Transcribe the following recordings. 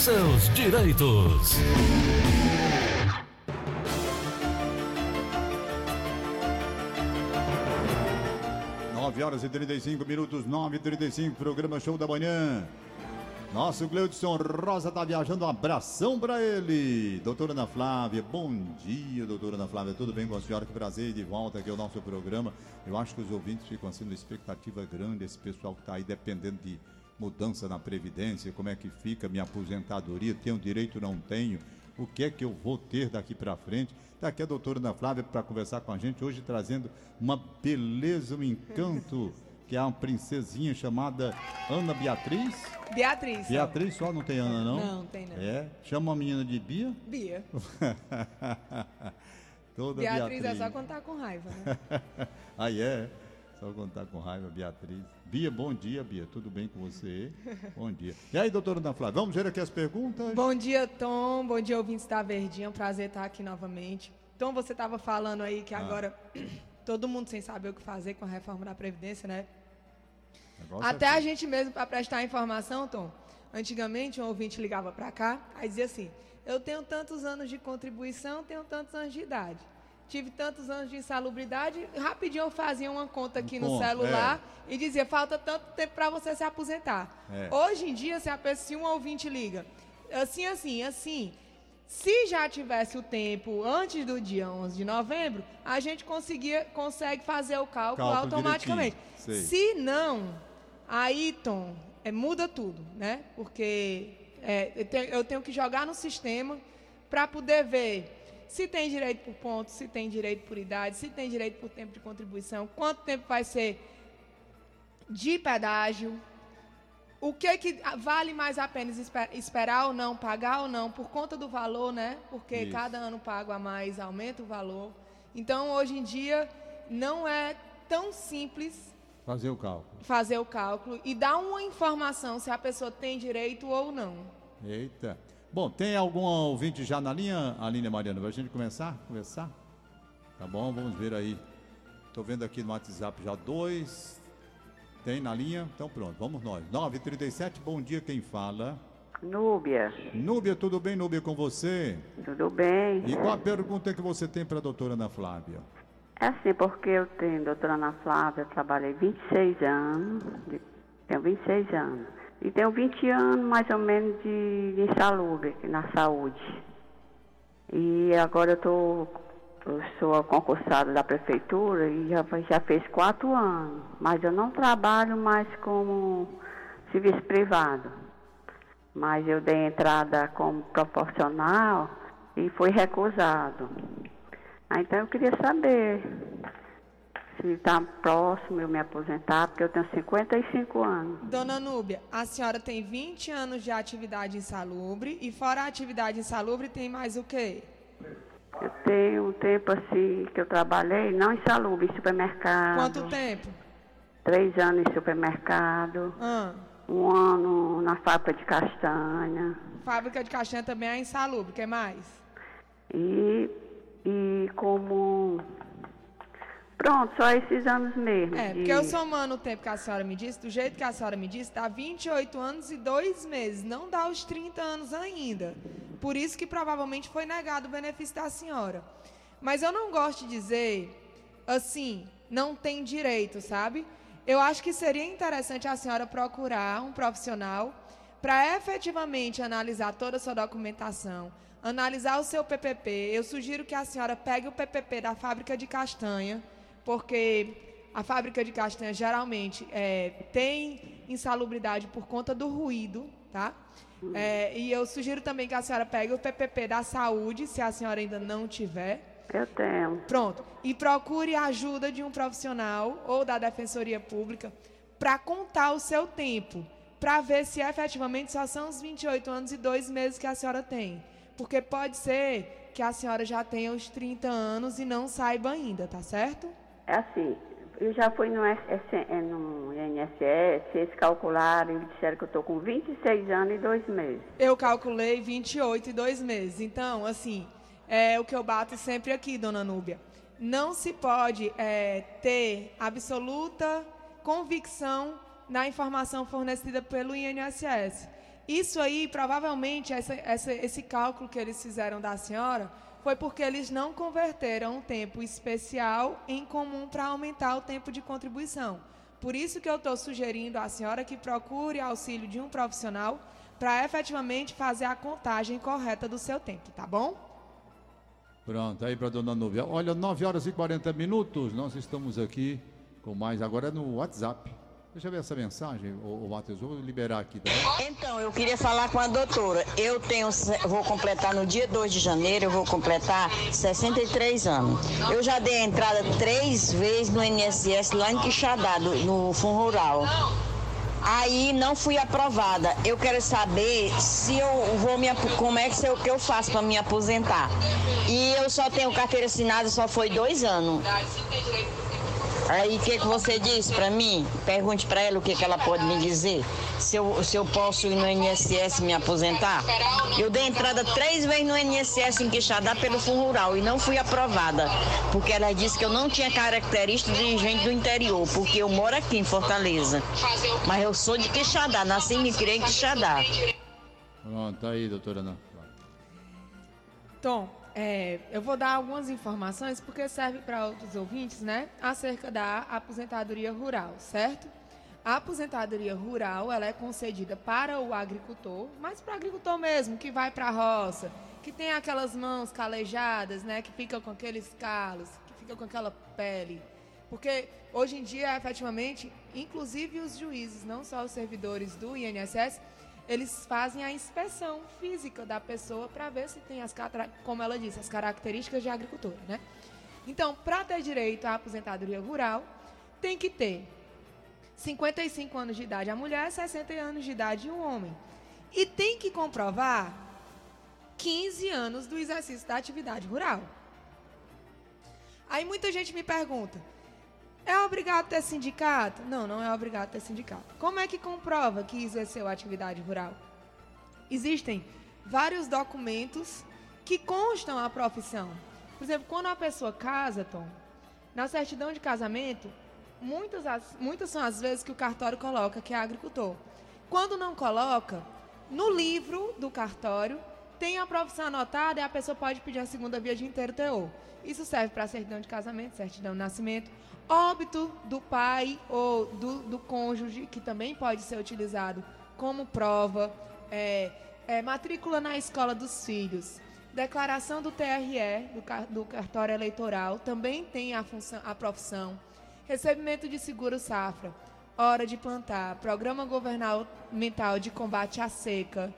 seus direitos. 9 horas e 35 minutos, 9 e 35 programa Show da Manhã. Nosso Gleudson Rosa tá viajando, um abração para ele. Doutora Ana Flávia, bom dia, doutora Ana Flávia, tudo bem com a senhora? Que prazer de volta aqui ao nosso programa. Eu acho que os ouvintes ficam assim, uma expectativa grande, esse pessoal que está aí dependendo de mudança na Previdência, como é que fica minha aposentadoria, tenho direito, não tenho, o que é que eu vou ter daqui para frente. Está aqui a doutora Ana Flávia para conversar com a gente, hoje trazendo uma beleza, um encanto que é uma princesinha chamada Ana Beatriz. Beatriz. Beatriz só, não tem Ana, não? Não, tem não. É? Chama a menina de Bia? Bia. Toda Beatriz, é só quando tá com raiva, né? Aí é. Só quando tá com raiva, Beatriz. Bia, bom dia, Bia. Tudo bem com você? bom dia. E aí, doutora Ana Flávia, vamos ver aqui as perguntas? Bom dia, Tom. Bom dia, ouvintes da Verdinha. É um prazer estar aqui novamente. Tom, você estava falando aí que Ah. agora todo mundo sem saber o que fazer com a reforma da Previdência, né? Negócio Até é a gente mesmo, para prestar informação, Tom, antigamente um ouvinte ligava para cá, aí dizia assim: Eu tenho tantos anos de contribuição, tenho tantos anos de idade. Tive tantos anos de insalubridade, rapidinho eu fazia uma conta aqui no Conta, celular e dizia: falta tanto tempo para você se aposentar. É. Hoje em dia, se, a pessoa, se um ouvinte liga, assim, assim, assim, se já tivesse o tempo antes do dia 11 de novembro, a gente conseguia, consegue fazer o cálculo, Cálculo automaticamente. Se não, aí, Tom, é, muda tudo, né? Porque é, eu, tenho, eu tenho que jogar no sistema para poder ver se tem direito por ponto, se tem direito por idade, se tem direito por tempo de contribuição, quanto tempo vai ser de pedágio, o que que vale mais a pena espe- esperar ou não, pagar ou não, por conta do valor, né? Porque Isso. cada ano pago a mais aumenta o valor. Então, hoje em dia, não é tão simples Fazer o cálculo. fazer o cálculo e dar uma informação se a pessoa tem direito ou não. Eita. Bom, tem algum ouvinte já na linha, Aline Mariana? Pra gente começar? Conversar? Tá bom, vamos ver aí. Tô vendo aqui no WhatsApp já dois. Tem na linha? Então pronto, vamos nós. 937, bom dia, quem fala? Núbia, Núbia, tudo bem, Núbia, com você? tudo bem? E qual a pergunta que você tem para a doutora Ana Flávia? É assim, porque eu tenho, doutora Ana Flávia, eu trabalhei 26 anos, tenho 26 anos. E tenho 20 anos, mais ou menos, de, de insalubre na saúde. E agora eu tô, eu sou concursada da prefeitura e já, já fez quatro anos. Mas eu não trabalho mais como serviço privado. Mas eu dei entrada como proporcional e foi recusado. Ah, então eu queria saber se está próximo eu me aposentar, porque eu tenho 55 anos. Dona Núbia, a senhora tem 20 anos de atividade insalubre e fora a atividade insalubre tem mais o quê? Eu tenho um tempo assim que eu trabalhei, não saúde, em supermercado. Quanto tempo? Três anos em supermercado, Ah, um ano na fábrica de castanha. fábrica de castanha também é insalubre, que mais? E, e como. Pronto, só esses anos mesmo. É, de- porque eu somando o tempo que a senhora me disse, do jeito que a senhora me disse, dá 28 anos e 2 meses, não dá os 30 anos ainda. Por isso que provavelmente foi negado o benefício da senhora. Mas eu não gosto de dizer assim, não tem direito, sabe? Eu acho que seria interessante a senhora procurar um profissional para efetivamente analisar toda a sua documentação, analisar o seu PPP. Eu sugiro que a senhora pegue o PPP da fábrica de castanha, porque a fábrica de castanha geralmente é, tem insalubridade por conta do ruído, tá? É, e eu sugiro também que a senhora pegue o PPP da saúde, se a senhora ainda não tiver. Eu tenho. Pronto. E procure a ajuda de um profissional ou da Defensoria Pública para contar o seu tempo, para ver se efetivamente só são os 28 anos e dois meses que a senhora tem. Porque pode ser que a senhora já tenha os 30 anos e não saiba ainda, tá certo? É assim, eu já fui no, eh, no INSS, eles calcularam e disseram que eu estou com 26 anos e dois meses. Eu calculei 28 e dois meses. Então, assim, é o que eu bato sempre aqui, dona Núbia. Não se pode é, ter absoluta convicção na informação fornecida pelo INSS. Isso aí, provavelmente, essa, essa, esse cálculo que eles fizeram da senhora foi porque eles não converteram um tempo especial em comum para aumentar o tempo de contribuição. Por isso que eu estou sugerindo à senhora que procure auxílio de um profissional para efetivamente fazer a contagem correta do seu tempo, tá bom? Pronto, aí para dona Nubia. Olha, 9 horas e 40 minutos, nós estamos aqui com mais agora no WhatsApp. Deixa eu ver essa mensagem, o, Matheus, vou liberar aqui. Tá? Então, eu queria falar com a doutora. Eu tenho, vou completar no dia 2 de janeiro, eu vou completar 63 anos. Eu já dei a entrada três vezes no INSS lá em Quixadá, no Fundo Rural. Aí não fui aprovada. Eu quero saber se eu vou me como é que eu, que eu faço para me aposentar. E eu só tenho carteira assinada, só foi dois anos. Aí o que, que você diz para mim? Pergunte para ela o que, que ela pode me dizer. Se eu, se eu posso ir no INSS me aposentar? Eu dei entrada três vezes no INSS em Quixadá pelo Fundo Rural e não fui aprovada. Porque ela disse que eu não tinha características de gente do interior, porque eu moro aqui em Fortaleza. Mas eu sou de Quixadá, nasci e me criei em Quixadá. Pronto, tá aí, doutora Ana. Tom, é, eu vou dar algumas informações porque serve para outros ouvintes, né? Acerca da aposentadoria rural, certo? A aposentadoria rural ela é concedida para o agricultor, mas para o agricultor mesmo, que vai para a roça, que tem aquelas mãos calejadas, né? Que fica com aqueles calos, que fica com aquela pele. Porque hoje em dia, efetivamente, inclusive os juízes, não só os servidores do INSS, eles fazem a inspeção física da pessoa para ver se tem as, como ela disse, as características de agricultor, né? Então, para ter direito à aposentadoria rural, tem que ter 55 anos de idade a mulher, 60 anos de idade o homem. E tem que comprovar 15 anos do exercício da atividade rural. Aí muita gente me pergunta: é obrigado ter sindicato? Não, não é obrigado ter sindicato. Como é que comprova que exerceu a atividade rural? Existem vários documentos que constam a profissão. Por exemplo, quando a pessoa casa, Tom, na certidão de casamento, muitas, muitas são as vezes que o cartório coloca que é agricultor. Quando não coloca, no livro do cartório tem a profissão anotada e a pessoa pode pedir a segunda via de inteiro teor. Isso serve para certidão de casamento, certidão de nascimento, óbito do pai ou do, do cônjuge, que também pode ser utilizado como prova, é, é, matrícula na escola dos filhos, declaração do TRE, do, do cartório eleitoral, também tem a, função, a profissão, recebimento de seguro safra, hora de plantar, programa governamental de combate à seca,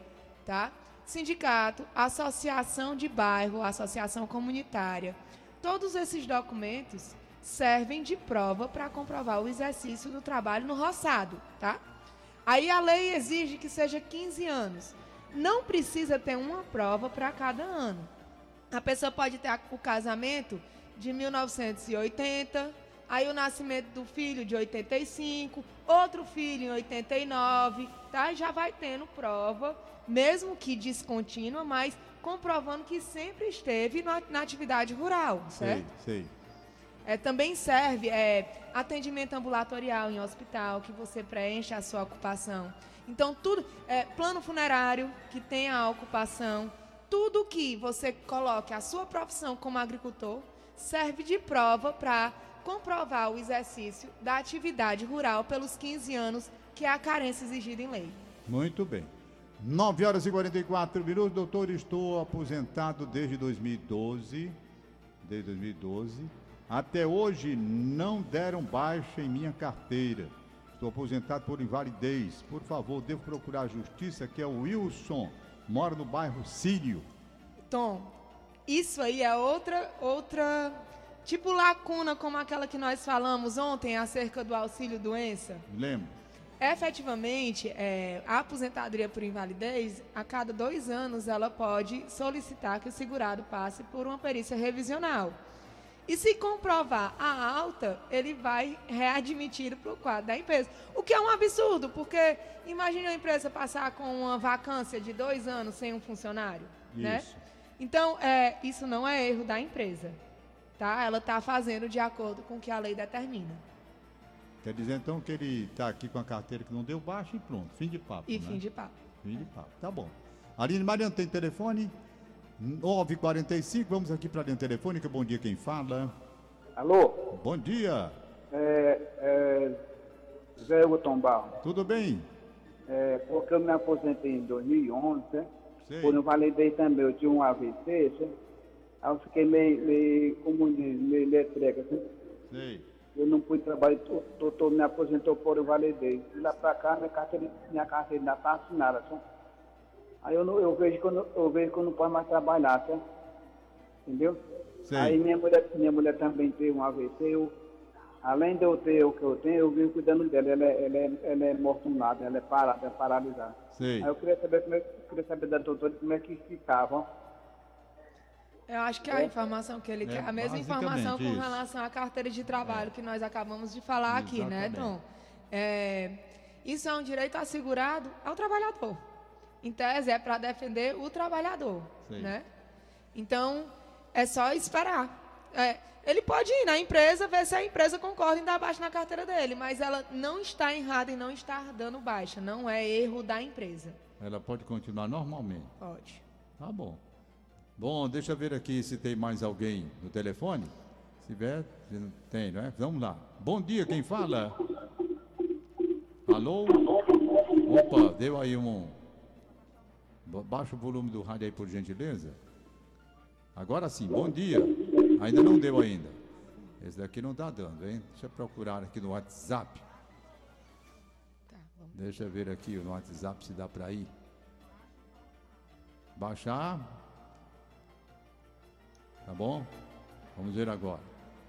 tá? Sindicato, associação de bairro, associação comunitária. Todos esses documentos servem de prova para comprovar o exercício do trabalho no roçado, tá? Aí a lei exige que seja 15 anos. Não precisa ter uma prova para cada ano. A pessoa pode ter o casamento de 1980, aí o nascimento do filho de 85, outro filho em 89, tá? Já vai tendo prova, mesmo que descontínua, mas comprovando que sempre esteve na, na atividade rural, certo? Sei, sei. É, também serve é, atendimento ambulatorial em hospital, que você preenche a sua ocupação. Então, tudo, é, plano funerário, que tem a ocupação, tudo que você coloque a sua profissão como agricultor, serve de prova para comprovar o exercício da atividade rural pelos 15 anos, que é a carência exigida em lei. Muito bem. 9 horas e 44 minutos, doutor, estou aposentado desde 2012. Desde 2012 até hoje não deram baixa em minha carteira. Estou aposentado por invalidez. Por favor, devo procurar a justiça, que é o Wilson, mora no bairro Sírio. Tom, isso aí é outra outra tipo lacuna como aquela que nós falamos ontem acerca do auxílio doença. Lembro. Efetivamente, é, a aposentadoria por invalidez, a cada dois anos, ela pode solicitar que o segurado passe por uma perícia revisional. E se comprovar a alta, ele vai readmitir para o quadro da empresa. O que é um absurdo, porque imagine a empresa passar com uma vacância de dois anos sem um funcionário. Né? Isso. Né? Então, é, isso não é erro da empresa. Tá? Ela está fazendo de acordo com o que a lei determina. Quer dizer então que ele está aqui com a carteira que não deu baixo e pronto, fim de papo. E né? fim de papo. Fim de papo. Tá bom. Aline Mariano tem telefone? 9h45, vamos aqui para a linha telefônica. Bom dia, quem fala? Alô? Bom dia. É, é, Zé Barro. Tudo bem? É, porque eu me aposentei em 2011, né? Sei. Quando validei também, eu tinha um AVC? Aí eu fiquei meio, meio como diz, meio letreca, assim. Sei. Eu não pude trabalhar, o doutor me aposentou por eu validei. De lá pra cá, minha carteira, minha carteira ainda tá assinada, sabe? Aí eu, não, eu, vejo que eu, vejo que eu não posso mais trabalhar, sabe? Entendeu? Sei. Aí minha mulher, minha mulher também teve um AVC, eu, além de eu ter o que eu tenho, eu vim cuidando dela. Ela, é- ela, é- ela é mortunada, ela é parada, é paralisada. Sei. Aí eu queria saber, como é, eu queria saber da doutora como é que ficava. Eu acho que a informação que ele É, quer, a mesma informação com isso. relação à carteira de trabalho que nós acabamos de falar aqui, né, Exatamente. Tom? É, isso é um direito assegurado ao trabalhador. Em tese, é para defender o trabalhador, Sim. né? Então, é só esperar. É, ele pode ir na empresa, ver se a empresa concorda em dar baixa na carteira dele, mas ela não está errada em não estar dando baixa. Não é erro da empresa. Ela pode continuar normalmente. Pode. Tá bom. Bom, deixa eu ver aqui se tem mais alguém no telefone. Se tiver, se não tem, não é? Vamos lá. Bom dia, quem fala? Alô? Opa, deu aí um. Ba- Baixa o volume do rádio aí, por gentileza. Agora sim, bom dia. Ainda não deu ainda. Esse daqui não tá dando, hein? Deixa eu procurar aqui no WhatsApp. Tá. Deixa eu ver aqui no WhatsApp se dá para ir. Baixar. Tá bom? Vamos ver agora.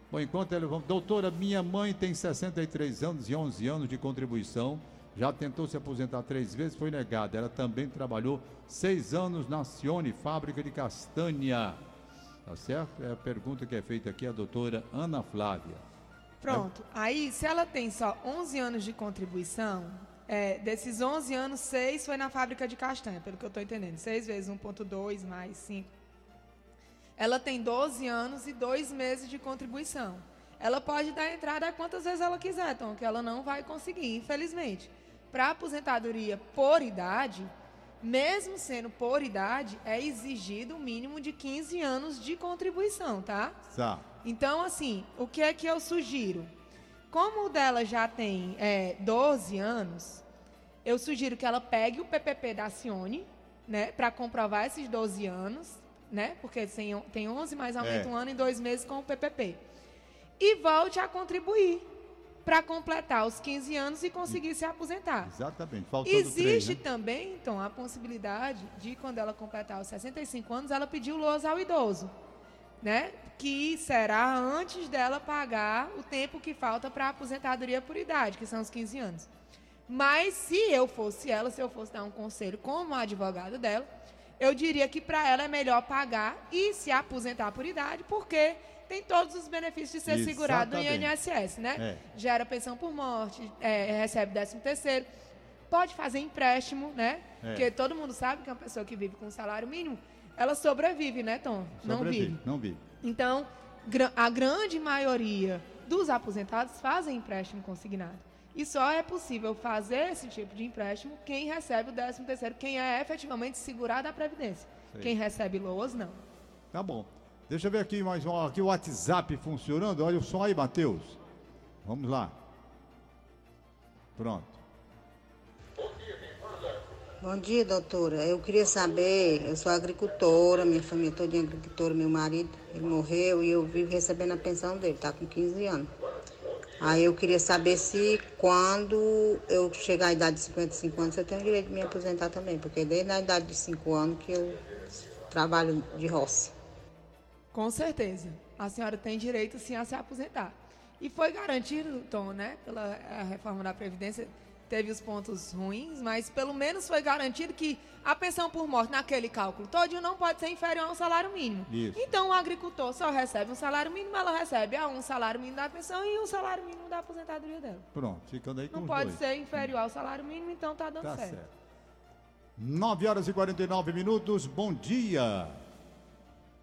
Bom, enquanto ele. Doutora, minha mãe tem 63 anos e 11 anos de contribuição. Já tentou se aposentar três vezes, foi negada. Ela também trabalhou seis anos na Cione, fábrica de castanha. Tá certo? É a pergunta que é feita aqui a doutora Ana Flávia. Pronto. Aí, se ela tem só 11 anos de contribuição, é, desses 11 anos, 6 foi na fábrica de castanha, pelo que eu estou entendendo. 6 vezes 1,2 mais 5. Ela tem 12 anos e 2 meses de contribuição. Ela pode dar entrada quantas vezes ela quiser, Tom, que ela não vai conseguir, infelizmente. Para aposentadoria por idade, mesmo sendo por idade, é exigido o mínimo de 15 anos de contribuição, tá? Tá. Então, assim, o que é que eu sugiro? Como o dela já tem é, 12 anos, eu sugiro que ela pegue o PPP da Cione, né, para comprovar esses 12 anos, né, porque tem, tem 11 mais aumenta É. um ano e dois meses com o PPP. E volte a contribuir para completar os 15 anos e conseguir se aposentar. Exatamente. Faltando Existe três, né? também, então, a possibilidade de, quando ela completar os 65 anos, ela pedir o lousa ao idoso, né? Que será antes dela pagar o tempo que falta para a aposentadoria por idade, que são os 15 anos. Mas se eu fosse ela, se eu fosse dar um conselho como advogada dela, eu diria que para ela é melhor pagar e se aposentar por idade, porque tem todos os benefícios de ser segurado no Exatamente. INSS, né? É. Gera pensão por morte, é, recebe 13 terceiro, pode fazer empréstimo, né? É. Porque todo mundo sabe que uma pessoa que vive com salário mínimo, ela sobrevive, né, Tom? Não Sobrevive, vive. Não vive. Então, a grande maioria dos aposentados fazem empréstimo consignado. E só é possível fazer esse tipo de empréstimo quem recebe o 13 terceiro, quem é efetivamente segurado à Previdência. Sei. Quem recebe LOAS, não. Tá bom. Deixa eu ver aqui mais um. Aqui o WhatsApp funcionando. Olha o som aí, Matheus. Vamos lá. Pronto. Bom dia, doutora. Eu queria saber, eu sou agricultora, minha família toda é agricultora, meu marido, ele morreu e eu vivo recebendo a pensão dele, tá com 15 anos. Aí eu queria saber se quando eu chegar à idade de 55 anos, eu tenho direito de me aposentar também, porque desde a idade de 5 anos que eu trabalho de roça. Com certeza. A senhora tem direito sim a se aposentar. E foi garantido, Tom, né? Pela a reforma da Previdência, teve os pontos ruins, mas pelo menos foi garantido que a pensão por morte naquele cálculo todo não pode ser inferior ao salário mínimo. Isso. Então o agricultor só recebe um salário mínimo, ela recebe a um salário mínimo da pensão e um salário mínimo da aposentadoria dela. Pronto. Ficando aí com Não os pode dois. ser inferior ao salário mínimo, então tá dando Tá certo. certo. 9 horas e 49 minutos. Bom dia.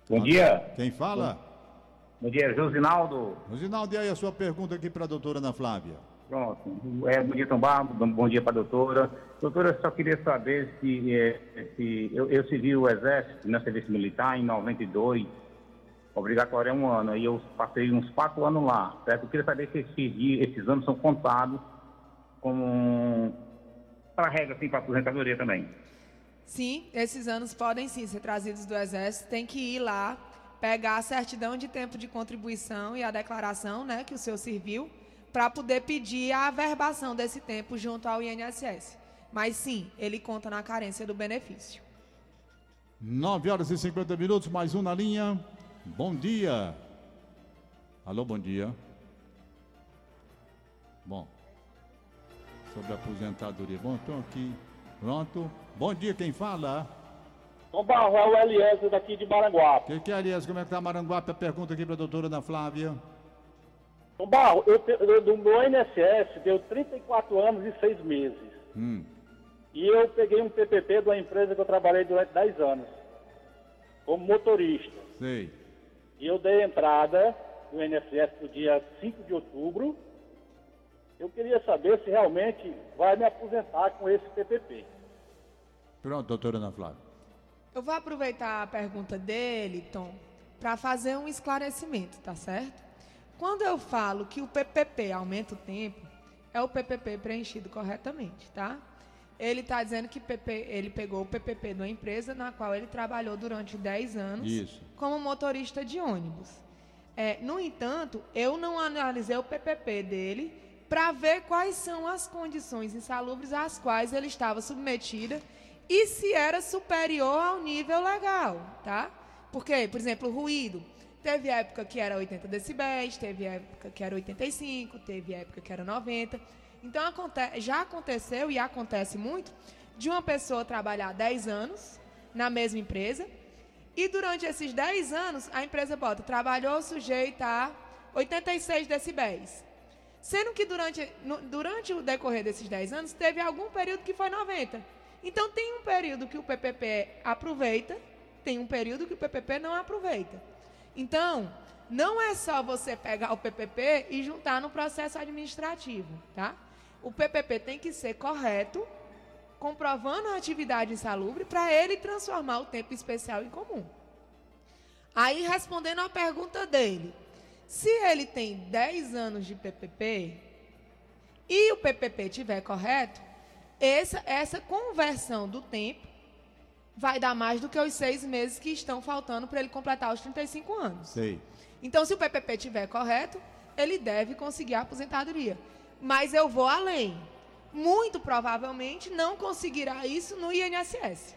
Bom dia. Quem fala? Bom dia, Josinaldo. Rosinaldo, e aí a sua pergunta aqui para a doutora Ana Flávia. Pronto. É, bom dia, Tom Barro. Bom dia para a doutora. Doutora, só queria saber se, é, se eu, eu servi o Exército na Serviço Militar em 92, obrigatório é um ano, e eu passei uns quatro anos lá, certo? Eu queria saber se esses, esses anos são contados como para a regra, assim, para a aposentadoria também. Sim, esses anos podem sim ser trazidos do Exército, tem que ir lá, pegar a certidão de tempo de contribuição e a declaração né, que o senhor serviu, para poder pedir a averbação desse tempo junto ao INSS. Mas sim, ele conta na carência do benefício. 9 horas e 50 minutos, mais um na linha. Bom dia. Alô, bom dia. Bom, sobre a aposentadoria. Bom, estou aqui. Pronto. Bom dia, quem fala? Barro, é o Eliezer daqui de Maranguape. O que, que é, Elias? Como é que tá Maranguape? A pergunta aqui para a doutora Ana Flávia. Tom Barro, eu, eu, do meu INSS deu 34 anos e 6 meses. Hum. E eu peguei um PPP de uma empresa que eu trabalhei durante 10 anos, como motorista. Sei. E eu dei entrada no INSS no dia 5 de outubro. Eu queria saber se realmente vai me aposentar com esse PPP. Pronto, doutora Ana Flávia. Eu vou aproveitar a pergunta dele, Tom, para fazer um esclarecimento, tá certo? Quando eu falo que o PPP aumenta o tempo, é o PPP preenchido corretamente, tá? Ele está dizendo que PP, ele pegou o PPP de uma empresa na qual ele trabalhou durante 10 anos Isso. como motorista de ônibus. É, no entanto, eu não analisei o PPP dele para ver quais são as condições insalubres às quais ele estava submetido e se era superior ao nível legal, tá? Porque, por exemplo, ruído. Teve época que era 80 decibéis, teve época que era 85, teve época que era 90. Então já aconteceu e acontece muito de uma pessoa trabalhar 10 anos na mesma empresa e durante esses 10 anos a empresa bota trabalhou sujeita a 86 decibéis. Sendo que durante, no, durante o decorrer desses 10 anos teve algum período que foi 90. Então tem um período que o PPP aproveita, tem um período que o PPP não aproveita. Então, não é só você pegar o PPP e juntar no processo administrativo, tá? O PPP tem que ser correto, comprovando a atividade insalubre para ele transformar o tempo especial em comum. Aí, respondendo à pergunta dele, se ele tem 10 anos de PPP e o PPP estiver correto, essa, essa conversão do tempo vai dar mais do que os seis meses que estão faltando para ele completar os 35 anos. Sei. Então, se o PPP estiver correto, ele deve conseguir a aposentadoria. Mas eu vou além. Muito provavelmente não conseguirá isso no INSS.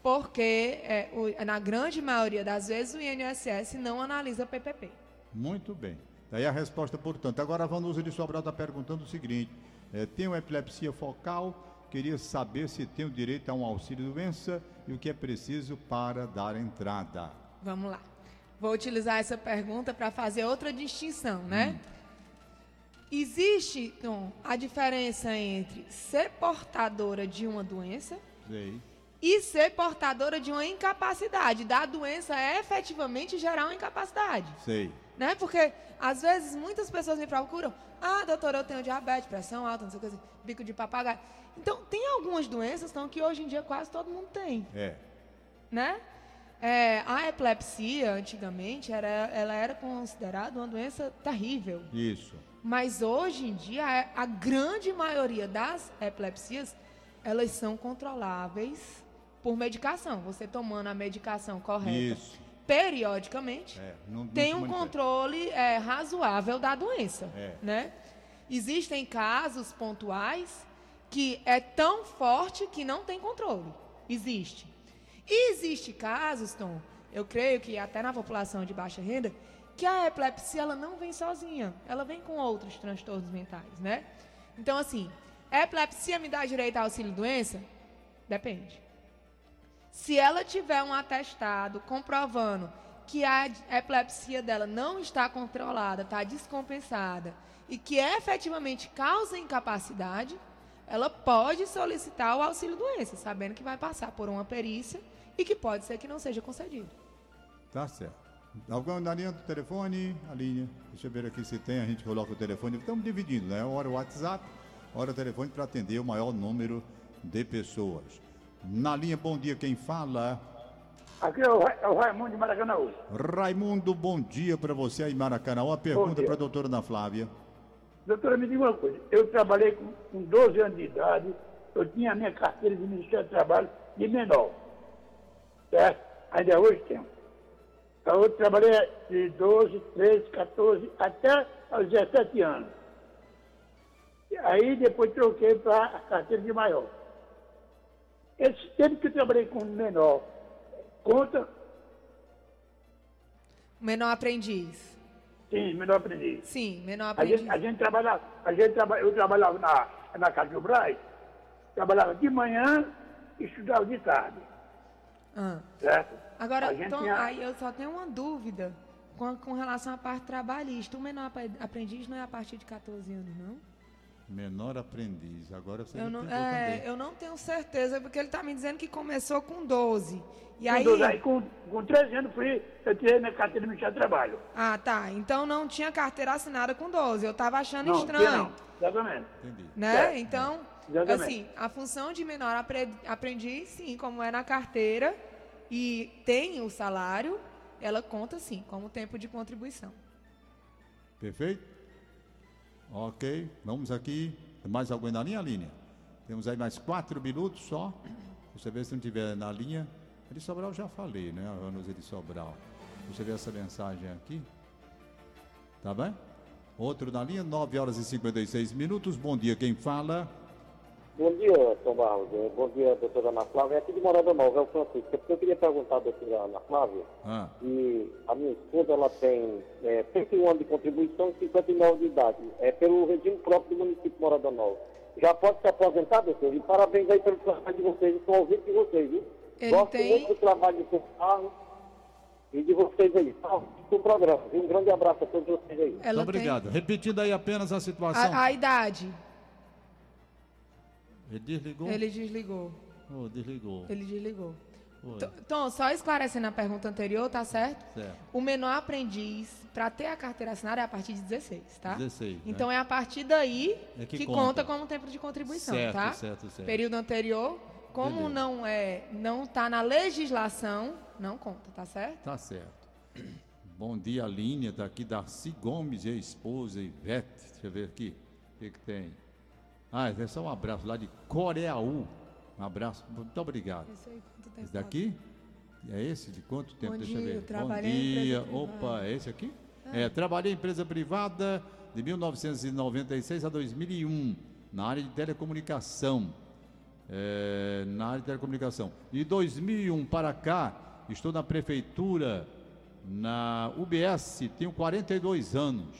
Porque, é, o, na grande maioria das vezes, o INSS não analisa PPP. Muito bem. Daí a resposta, portanto. Agora a Vanusa de Sobral está perguntando o seguinte: é, tenho epilepsia focal, queria saber se tenho direito a um auxílio doença e o que é preciso para dar entrada. Vamos lá. Vou utilizar essa pergunta para fazer outra distinção, né? Hum. Existe, Tom, a diferença entre ser portadora de uma doença Sei. E ser portadora de uma incapacidade. Da doença é efetivamente gerar uma incapacidade. Sei. Né? Porque, às vezes, muitas pessoas me procuram. Ah, doutora, eu tenho diabetes, pressão alta, não sei o que, assim, bico de papagaio. Então, tem algumas doenças então, que hoje em dia quase todo mundo tem. É. Né? É, a epilepsia, antigamente, era, ela era considerada uma doença terrível. Isso. Mas hoje em dia, a grande maioria das epilepsias, elas são controláveis por medicação. Você tomando a medicação correta. Isso. Periodicamente, É, não- não tem um controle é, razoável da doença. É. Né? Existem casos pontuais que é tão forte que não tem controle. Existe. E existe casos, Tom, eu creio que até na população de baixa renda, que a epilepsia ela não vem sozinha, ela vem com outros transtornos mentais, né? Então, assim, epilepsia me dá direito a auxílio doença? Depende. Se ela tiver um atestado comprovando que a epilepsia dela não está controlada, está descompensada e que efetivamente causa incapacidade, ela pode solicitar o auxílio doença, sabendo que vai passar por uma perícia e que pode ser que não seja concedido. Tá certo. Alguém na linha do telefone? A linha. Deixa eu ver aqui se tem, a gente coloca o telefone. Estamos dividindo, né? Hora o WhatsApp, hora o telefone para atender o maior número de pessoas. Na linha, bom dia, quem fala? Aqui é o, é o Raimundo de Maracanã. Raimundo, bom dia para você aí, Maracanã. Uma pergunta para a doutora Ana Flávia. Doutora, me diga uma coisa. Eu trabalhei com, com 12 anos de idade. Eu tinha a minha carteira de Ministério do Trabalho de menor. Certo? Ainda hoje tenho. Então, eu trabalhei de 12, 13, 14, até aos 17 anos. E Aí depois troquei para a carteira de maior. Esse tempo que eu trabalhei com menor, conta? Menor aprendiz. Sim, menor aprendiz. Sim, menor A aprendiz. gente, a gente trabalhava, a gente traba, eu trabalhava na, na Casa do Braz, trabalhava de manhã e estudava de tarde, Ah. certo? Agora, a Tom, tinha- aí eu só tenho uma dúvida com, com relação à parte trabalhista. O menor apre- aprendiz não é a partir de 14 anos, não? Menor aprendiz. Agora você Eu não, é, também. eu não tenho certeza, porque ele está me dizendo que começou com 12. E com aí. 12 aí com, com 13 anos fui, eu tirei minha carteira de Ministério do Trabalho. Ah, tá. Então não tinha carteira assinada com 12. Eu estava achando Não, estranho. tinha não, exatamente. Entendi. Né? É, Então, exatamente. assim, a função de menor apre- aprendiz, sim, como é na carteira e tem o salário, ela conta sim como tempo de contribuição. Perfeito? Ok, vamos aqui. Mais alguém na linha, linha? Temos aí mais quatro minutos só. Eu ver se não tiver na linha. Ele Sobral eu já falei, né? Anos ele Sobral. Deixa eu ver essa mensagem aqui. Tá bem? Outro na linha, 9 horas e 56 minutos. Bom dia, quem fala? Bom dia, Tom Barros. Eh, Bom dia, doutora Ana Flávia. É aqui de Morada Nova, é o Francisco. Eu queria perguntar à doutora Ana Flávia Ah, que a minha esposa ela tem é, 31 anos de contribuição e 59 de idade. É pelo regime próprio do município de Morada Nova. Já pode se aposentar, doutor? E parabéns aí pelo trabalho de vocês. Estou ouvindo de vocês, viu? Ele Gosto tem- muito do trabalho do seu carro e de vocês aí. Tá? Do programa. viu? Um grande abraço a todos vocês aí. muito Ela obrigado. Repetindo aí apenas a tem situação. a, a idade. Ele desligou? Ele desligou. Oh, desligou. Ele desligou. Tom, só esclarecendo a pergunta anterior, tá certo? Certo. O menor aprendiz, para ter a carteira assinada, é a partir de 16, tá? 16, né? Então é a partir daí É que que, conta. conta. como tempo de contribuição, Certo, tá? certo, certo. Período anterior, como Beleza. não é, não tá na legislação, não conta, tá certo? Tá certo. Bom dia, Linha, daqui Darcy Gomes e a esposa Ivete. Deixa eu ver aqui. O que, que tem? Ah, é só um abraço lá de Coreaú. Um abraço, muito obrigado. Esse aí, quanto tempo Esse daqui? É esse? De quanto tempo? Bom Deixa eu dia, ver. eu Bom trabalhei em dia. Opa, privada. é esse aqui? É, trabalhei em empresa privada de 1996 a 2001, na área de telecomunicação. É, na área de telecomunicação. De 2001 para cá, estou na prefeitura, na UBS, tenho 42 anos.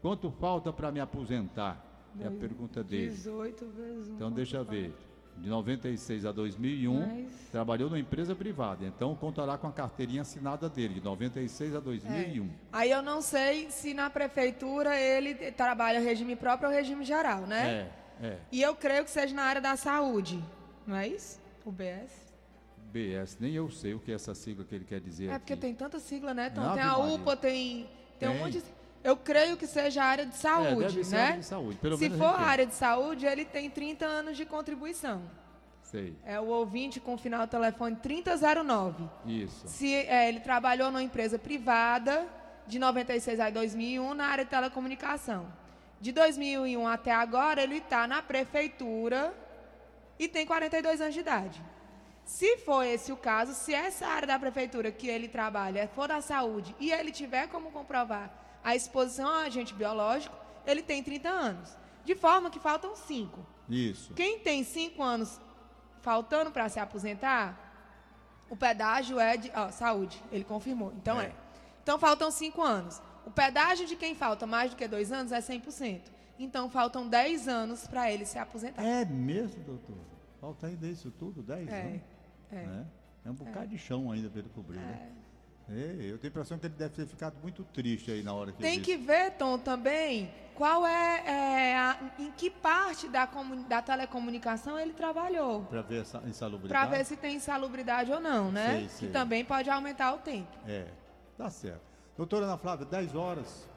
Quanto falta para me aposentar? É a pergunta dele. 18 vezes 1. Então deixa eu ver. De 96 a 2001, Mais- trabalhou numa empresa privada. Então contará com a carteirinha assinada dele, de 96 a 2001. Aí eu não sei se na prefeitura ele trabalha regime próprio ou regime geral, né? É, é. E eu creio que seja na área da saúde, não é isso? O BS? BS, nem eu sei o que é essa sigla que ele quer dizer. É porque aqui. tem tanta sigla, né? Então, tem a Maria. UPA, tem, tem, um Tem. monte de. Eu creio que seja a área de saúde, deve ser né? área de saúde, pelo Se menos for a tem. área de saúde, ele tem 30 anos de contribuição. Sei, É o ouvinte com final do telefone 3009. isso. Se é, ele trabalhou numa empresa privada de 96 a 2001 na área de telecomunicação. De 2001 até agora, ele está na prefeitura e tem 42 anos de idade. Se for esse o caso, se essa área da prefeitura que ele trabalha for da saúde e ele tiver como comprovar a exposição a agente biológico, ele tem 30 anos. De forma que faltam 5. Isso. Quem tem 5 anos faltando para se aposentar, o pedágio é de. Ó, saúde, ele confirmou. Então é. Então faltam 5 anos. O pedágio de quem falta mais do que 2 anos é 100%. Então faltam 10 anos para ele se aposentar. É mesmo, doutor? Falta ainda isso tudo, 10 É, anos? é. Né? É um bocado de chão ainda para ele cobrir, né? Eu tenho a impressão que ele deve ter ficado muito triste aí na hora que Tem ele que ver, Tom, também qual é, é, a- em que parte da, da telecomunicação ele trabalhou. Para ver essa Para insalubridade. ver se tem insalubridade ou não, né? Sei, sei. Que também pode aumentar o tempo. É. Tá certo. Doutora Ana Flávia, 10 horas.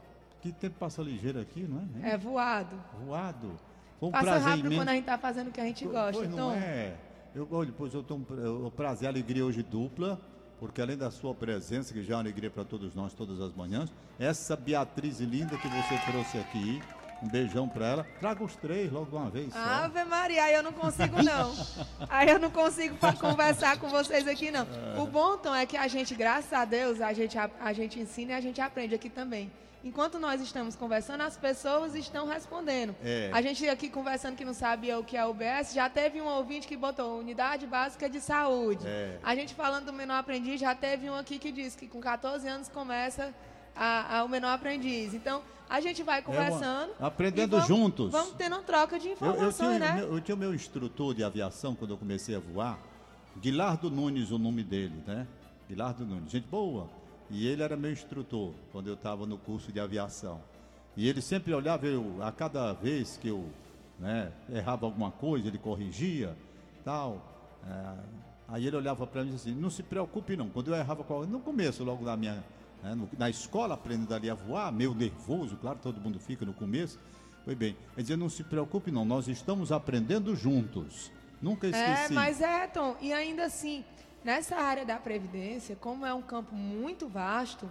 Que tempo passa ligeiro aqui, não é? É voado. Voado. Foi um Passa rápido imenso. quando a gente tá fazendo o que a gente gosta. Pois não Tom. é. Eu, olha, pois eu tenho um prazer, alegria hoje dupla, porque além da sua presença, que já é uma alegria para todos nós todas as manhãs, essa Beatriz linda que você trouxe aqui, um beijão para ela. Traga os três logo de uma vez. só. Ave Maria, aí eu não consigo não. aí eu não consigo conversar com vocês aqui não. O bom, Tom, é que a gente, graças a Deus, a gente, a, a gente ensina e a gente aprende aqui também. Enquanto nós estamos conversando, as pessoas estão respondendo. É. A gente aqui conversando que não sabia o que é UBS, já teve um ouvinte que botou Unidade Básica de Saúde. É. A gente falando do menor aprendiz, já teve um aqui que disse que com 14 anos começa a- a- o menor aprendiz. Então, a gente vai conversando. É aprendendo e vamos- juntos. Vamos tendo uma troca de Eu, eu, informações, tinha, né? meu- eu tinha o meu instrutor de aviação quando eu comecei a voar, Guilardo Nunes, o nome dele, né? Guilardo Nunes, gente boa. E ele era meu instrutor quando eu estava no curso de aviação. E ele sempre olhava, eu, a cada vez que eu né, errava alguma coisa, ele corrigia, tal. É, aí ele olhava para mim e disse assim, não se preocupe não, quando eu errava, no começo logo da minha, né, no- na escola, aprendendo ali a voar, meio nervoso, claro, todo mundo fica no começo, foi bem. Ele dizia, não se preocupe não, nós estamos aprendendo juntos. Nunca É, esqueci. mas é, Tom, e ainda assim, nessa área da Previdência, como é um campo muito vasto,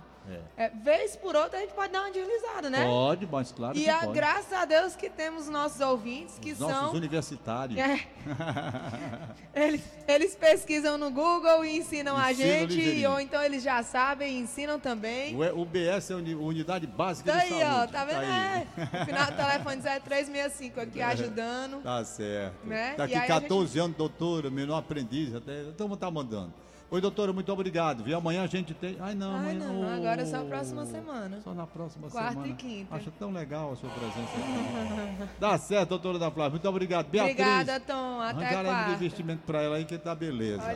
É. é, vez por outra a gente pode dar uma deslizada, né? Pode, mas claro e que a- pode. graças a Deus que temos nossos ouvintes que Os nossos são. universitários. É. Eles, eles pesquisam no Google e ensinam a gente, ligeirinho. ou então eles já sabem e ensinam também. O, o BS é Unidade Básica Tá de aí, Saúde. ó, tá vendo? aí. É, o final do telefone 0365 aqui ajudando. Tá certo. Né? Daqui a 14 anos, doutora, menor aprendiz, até. Então tá mandando. Oi, doutora, muito obrigado. E amanhã a gente tem. Ai, não, Ai, amanhã. não, Oh, agora é só a próxima semana. Só na próxima Quarta semana. e quinta. Acho tão legal a sua presença aqui. Dá certo, doutora da Flávia. Muito obrigado. Beatriz. Obrigada, Tom. Até um quarta. investimento pra ela aí que tá beleza. Olha